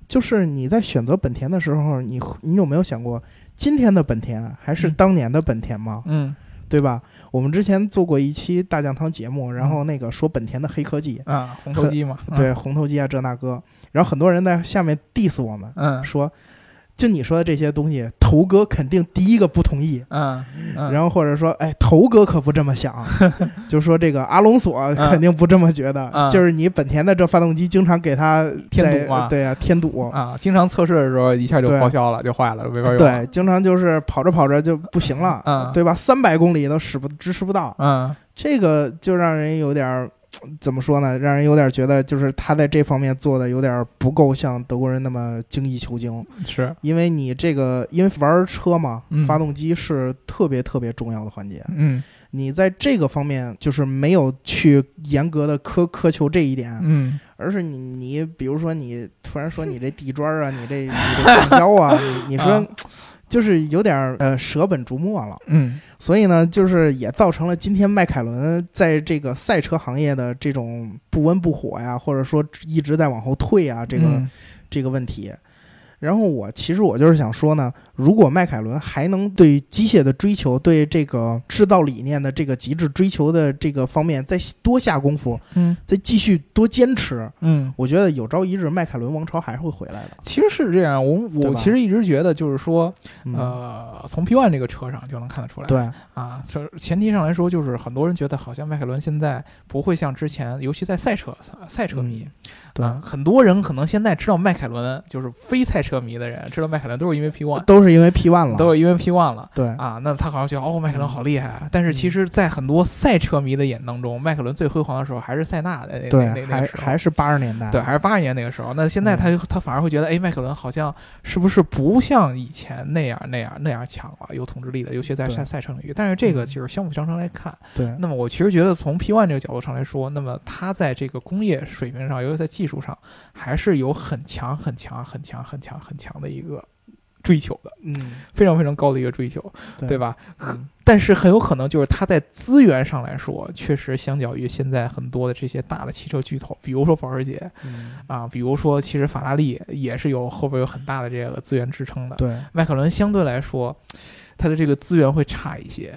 就是你在选择本田的时候，你你有没有想过，今天的本田还是嗯。当年的本田吗？嗯。对吧？我们之前做过一期大酱汤节目，然后那个说本田的黑科技，啊，红头机嘛，嗯对，红头机啊这那个，然后很多人在下面 diss 我们，嗯。说就你说的这些东西，头哥肯定第一个不同意。嗯嗯，然后或者说，哎，头哥可不这么想，就说这个阿隆索肯定不这么觉得，嗯就是你本田的这发动机经常给它添堵嘛。对啊，添堵，啊，经常测试的时候一下就报销了，就坏了，没法用。对，，经常就是跑着跑着就不行了，嗯。对吧？三百公里都使不支持不到，嗯。这个就让人有点儿怎么说呢？让人有点觉得就是他在这方面做的有点不够像德国人那么精益求精，是，因为你这个因为玩车嘛，嗯发动机是特别特别重要的环节，嗯你在这个方面就是没有去严格的苛苛求这一点，嗯而是你你比如说你突然说你这地砖啊，你这你这橡胶啊，你你说啊就是有点儿呃舍本逐末了。嗯所以呢，就是也造成了今天迈凯伦在这个赛车行业的这种不温不火呀，或者说一直在往后退啊，这个、嗯这个问题。然后我其实我就是想说呢，如果迈凯伦还能对机械的追求、对这个制造理念的这个极致追求的这个方面再多下功夫，嗯。再继续多坚持，嗯，我觉得有朝一日迈凯伦王朝还是会回来的。其实是这样，我我其实一直觉得就是说，嗯、呃，从 P One 这个车上就能看得出来，对，啊，这前提上来说，就是很多人觉得好像迈凯伦现在不会像之前，尤其在赛车赛车迷，对啊，很多人可能现在知道迈凯伦，就是非赛车迷的人知道迈凯伦都是因为 P One，都是因为 P One 了，都是因为 P One 了。对，啊，那他好像觉得哦，迈凯伦好厉害啊！但是其嗯实，在很多赛车迷的眼当中，迈凯伦最辉煌的时候还是塞纳的那那，还还是八十年代，对，还是八十年那个时候。那现在他嗯他反而会觉得，哎，迈凯伦好像是不是不像以前那样那样那样强了，有统治力的，尤其在赛赛车领域。但是这个嗯就是相辅相成来看。对，那么我其实觉得从 P One 这个角度上来说，那么他在这个工业水平上，尤其在技术上，还是有很强、很强、很强、很强、很强的一个追求的，嗯，非常非常高的一个追求，对对？吧？嗯但是很有可能就是它在资源上来说，确实相较于现在很多的这些大的汽车巨头，比如说保时捷嗯，啊，比如说其实法拉利也是有后边有很大的这个资源支撑的。对，迈凯伦相对来说，它的这个资源会差一些，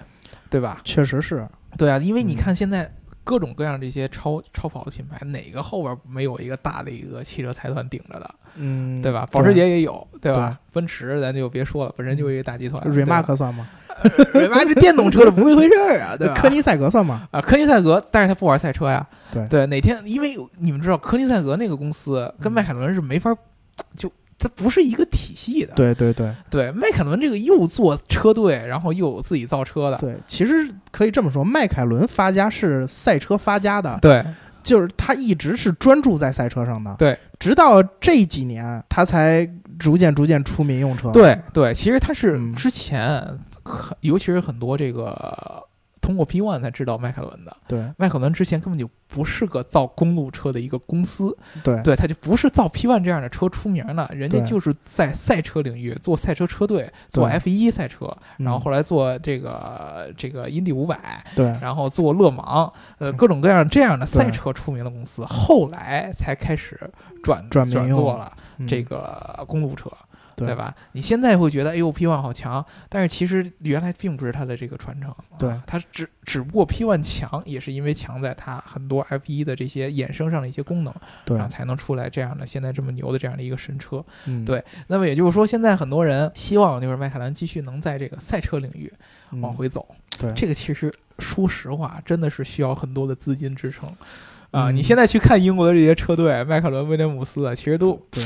对吧？确实是，对啊，因为你嗯看现在各种各样这些超超跑的品牌，哪个后边没有一个大的一个汽车财团顶着的，嗯，对吧？保时捷也有，对吧？奔驰咱就别说了，本身就一个大集团。瑞玛克算吗？瑞玛是电动车的不是一回事儿啊，对吧？科尼赛格算吗？啊，科尼赛格，但是他不玩赛车呀。对对，哪天因为你们知道，科尼赛格那个公司跟嗯迈凯伦是没法，就它不是一个体系的。对对对。对，迈凯伦这个又做车队，然后又有自己造车的。对，其实可以这么说，迈凯伦发家是赛车发家的，对。就是他一直是专注在赛车上的，对，直到这几年他才逐渐逐渐出民用车，对对，其实他是嗯。之前很，尤其是很多这个通过 P One 才知道迈凯伦的。对。迈凯伦之前根本就不是个造公路车的一个公司，对。对，他就不是造 P One 这样的车出名的，人家就是在赛车领域做赛车车队，做 F 一赛车，然后嗯。后来做这个这个印第五百，对。然后做勒芒，呃，嗯各种各样这样的赛车出名的公司，后来才开始转转民用做了嗯。这个公路车。对对吧？你现在会觉得，哎呦，P One 好强，但是其实原来并不是它的这个传承，对啊它只只不过 P One 强，也是因为强在它很多 F 一的这些衍生上的一些功能，对然后才能出来这样的现在这么牛的这样的一个神车。嗯对那么也就是说，现在很多人希望就是迈凯伦继续能在这个赛车领域嗯往回走，对这个其实说实话，真的是需要很多的资金支撑。啊，嗯你现在去看英国的这些车队，迈凯伦、威廉姆斯啊，其实都对。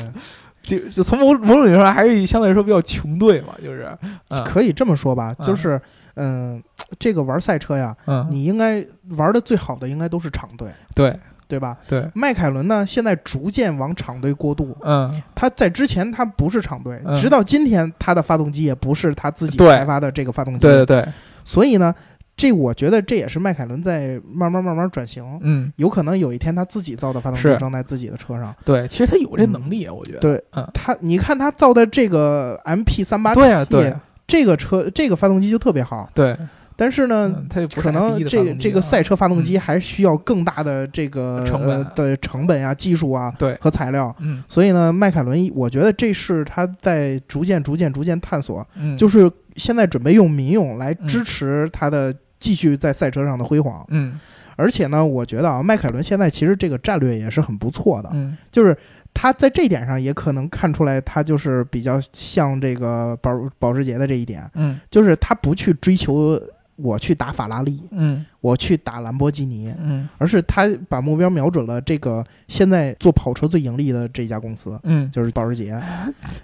就就从某某种意义上来还是相对来说比较穷队嘛，就是，嗯。可以这么说吧，嗯。就是，嗯，这个玩赛车呀，嗯，你应该玩的最好的应该都是厂队，对。对吧？对，迈凯伦呢，现在逐渐往厂队过渡。嗯。他在之前他不是厂队，嗯。直到今天他的发动机也不是他自己开发的这个发动机。对对对，所以呢，这我觉得这也是迈凯伦在慢慢慢慢转型。嗯有可能有一天他自己造的发动机是装在自己的车上。对，其实他有这能力啊，我觉得，对嗯，他，你看他造的这个 MP 三八对啊对啊这个车这个发动机就特别好，对，但是呢，嗯，他也不可能这个这个赛车发动机还需要更大的这个成本。呃的成本啊、技术啊对，和材料。嗯。所以呢，迈凯伦，我觉得这是他在逐渐、逐渐、逐渐探索，嗯，就是是现在准备用民用来支持它的继续在赛车上的辉煌。嗯。而且呢，我觉得啊，迈凯伦现在其实这个战略也是很不错的，嗯。就是他在这点上也可能看出来，他就是比较像这个保保时捷的这一点，嗯。就是他不去追求我去打法拉利，嗯。我去打兰博基尼，嗯。而是他把目标瞄准了这个现在做跑车最盈利的这家公司。嗯。就是保时捷，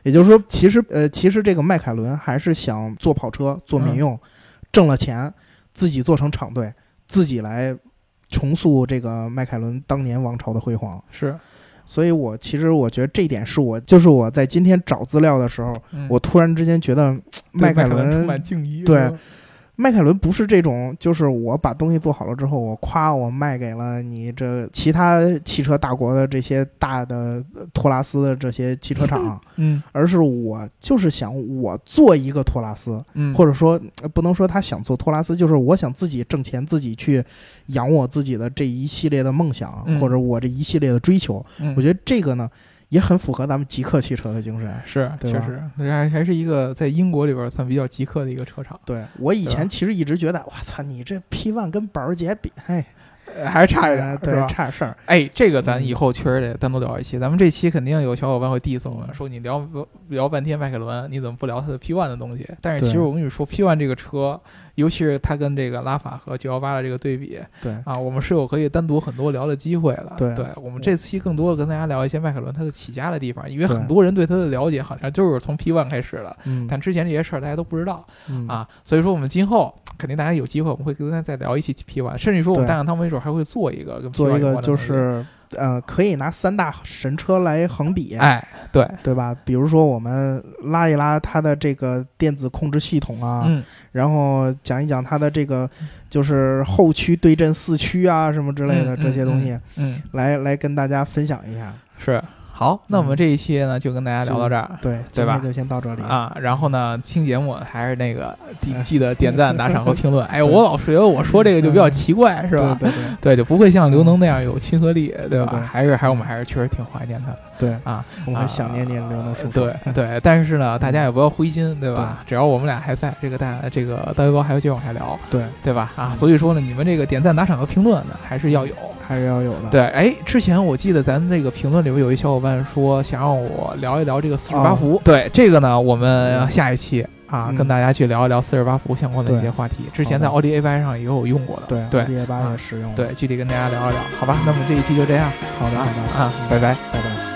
也就是说，其实呃，其实这个迈凯伦还是想做跑车、做民用，挣了钱，自己做成厂队，自己来重塑这个迈凯伦当年王朝的辉煌。是，所以我其实我觉得这一点是我，就是我在今天找资料的时候，嗯。我突然之间觉得迈凯充伦满敬意。对迈凯伦不是这种，就是我把东西做好了之后，我夸我卖给了你这其他汽车大国的这些大的呃托拉斯的这些汽车厂，嗯而是我就是想我做一个托拉斯，嗯，或者说呃不能说他想做托拉斯，就是我想自己挣钱，自己去养我自己的这一系列的梦想，嗯或者我这一系列的追求。嗯我觉得这个呢也很符合咱们极客汽车的精神。是，确实，那还还是一个在英国里边算比较极客的一个车厂，对我以前其实一直觉得，我操，你这 P One 跟保时捷比，嘿，呃还是差一点对，吧？差事儿。哎，这个咱嗯以后确实得单独聊一期。咱们这期肯定有小伙伴会 diss 我们，嗯说你聊聊半天迈凯伦，你怎么不聊它的 P1 的东西？但是其实我跟你说，P1 这个车，尤其是它跟这个拉法和918的这个对比对，啊，我们是有可以单独很多聊的机会的。对我们这期更多的跟大家聊一些迈凯伦它的起家的地方，因为很多人对它的了解好像就是从 P1 开始的，嗯，但之前这些事儿大家都不知道。嗯，啊，所以说我们今后肯定大家有机会，我们会跟大家再聊一期 P one，甚至说我们对大讲堂没准还会做一个做一个就是呃，可以拿三大神车来横比，哎，对，对吧？比如说我们拉一拉它的这个电子控制系统啊，嗯，然后讲一讲它的这个就是后驱对阵四驱啊什么之类的嗯这些东西，嗯，来来跟大家分享一下。是好，那我们嗯这一期呢就跟大家聊到这儿。对，对吧就先到这里。啊，然后呢，听节目还是那个记得点赞、打赏和评论。哎，我老觉得我说这个就比较奇怪，是吧？对对对对，就不会像刘能那样有亲和力，对吧？还是还是我们还是确实挺怀念他的对，啊。我们想念念刘能叔叔。对对，但是呢，大家也不要灰心，对吧？只要我们俩还在，这个大这个大鱼哥还要继续往下聊，对，对吧？啊，所以说呢，你们这个点赞、打赏和评论呢，还是要有。还是要有的。对，哎，之前我记得咱这个评论里边有一小伙伴说想让我聊一聊这个四十八哦伏。对，这个呢，我们下一期啊，嗯跟大家去聊一聊四十八伏相关的一些话题。之前在奥迪 A 八上也有用过的。对对，D 八啊也使用。对，具体跟大家聊一聊，好吧？那么这一期就这样好的，好的啊，拜拜。拜拜。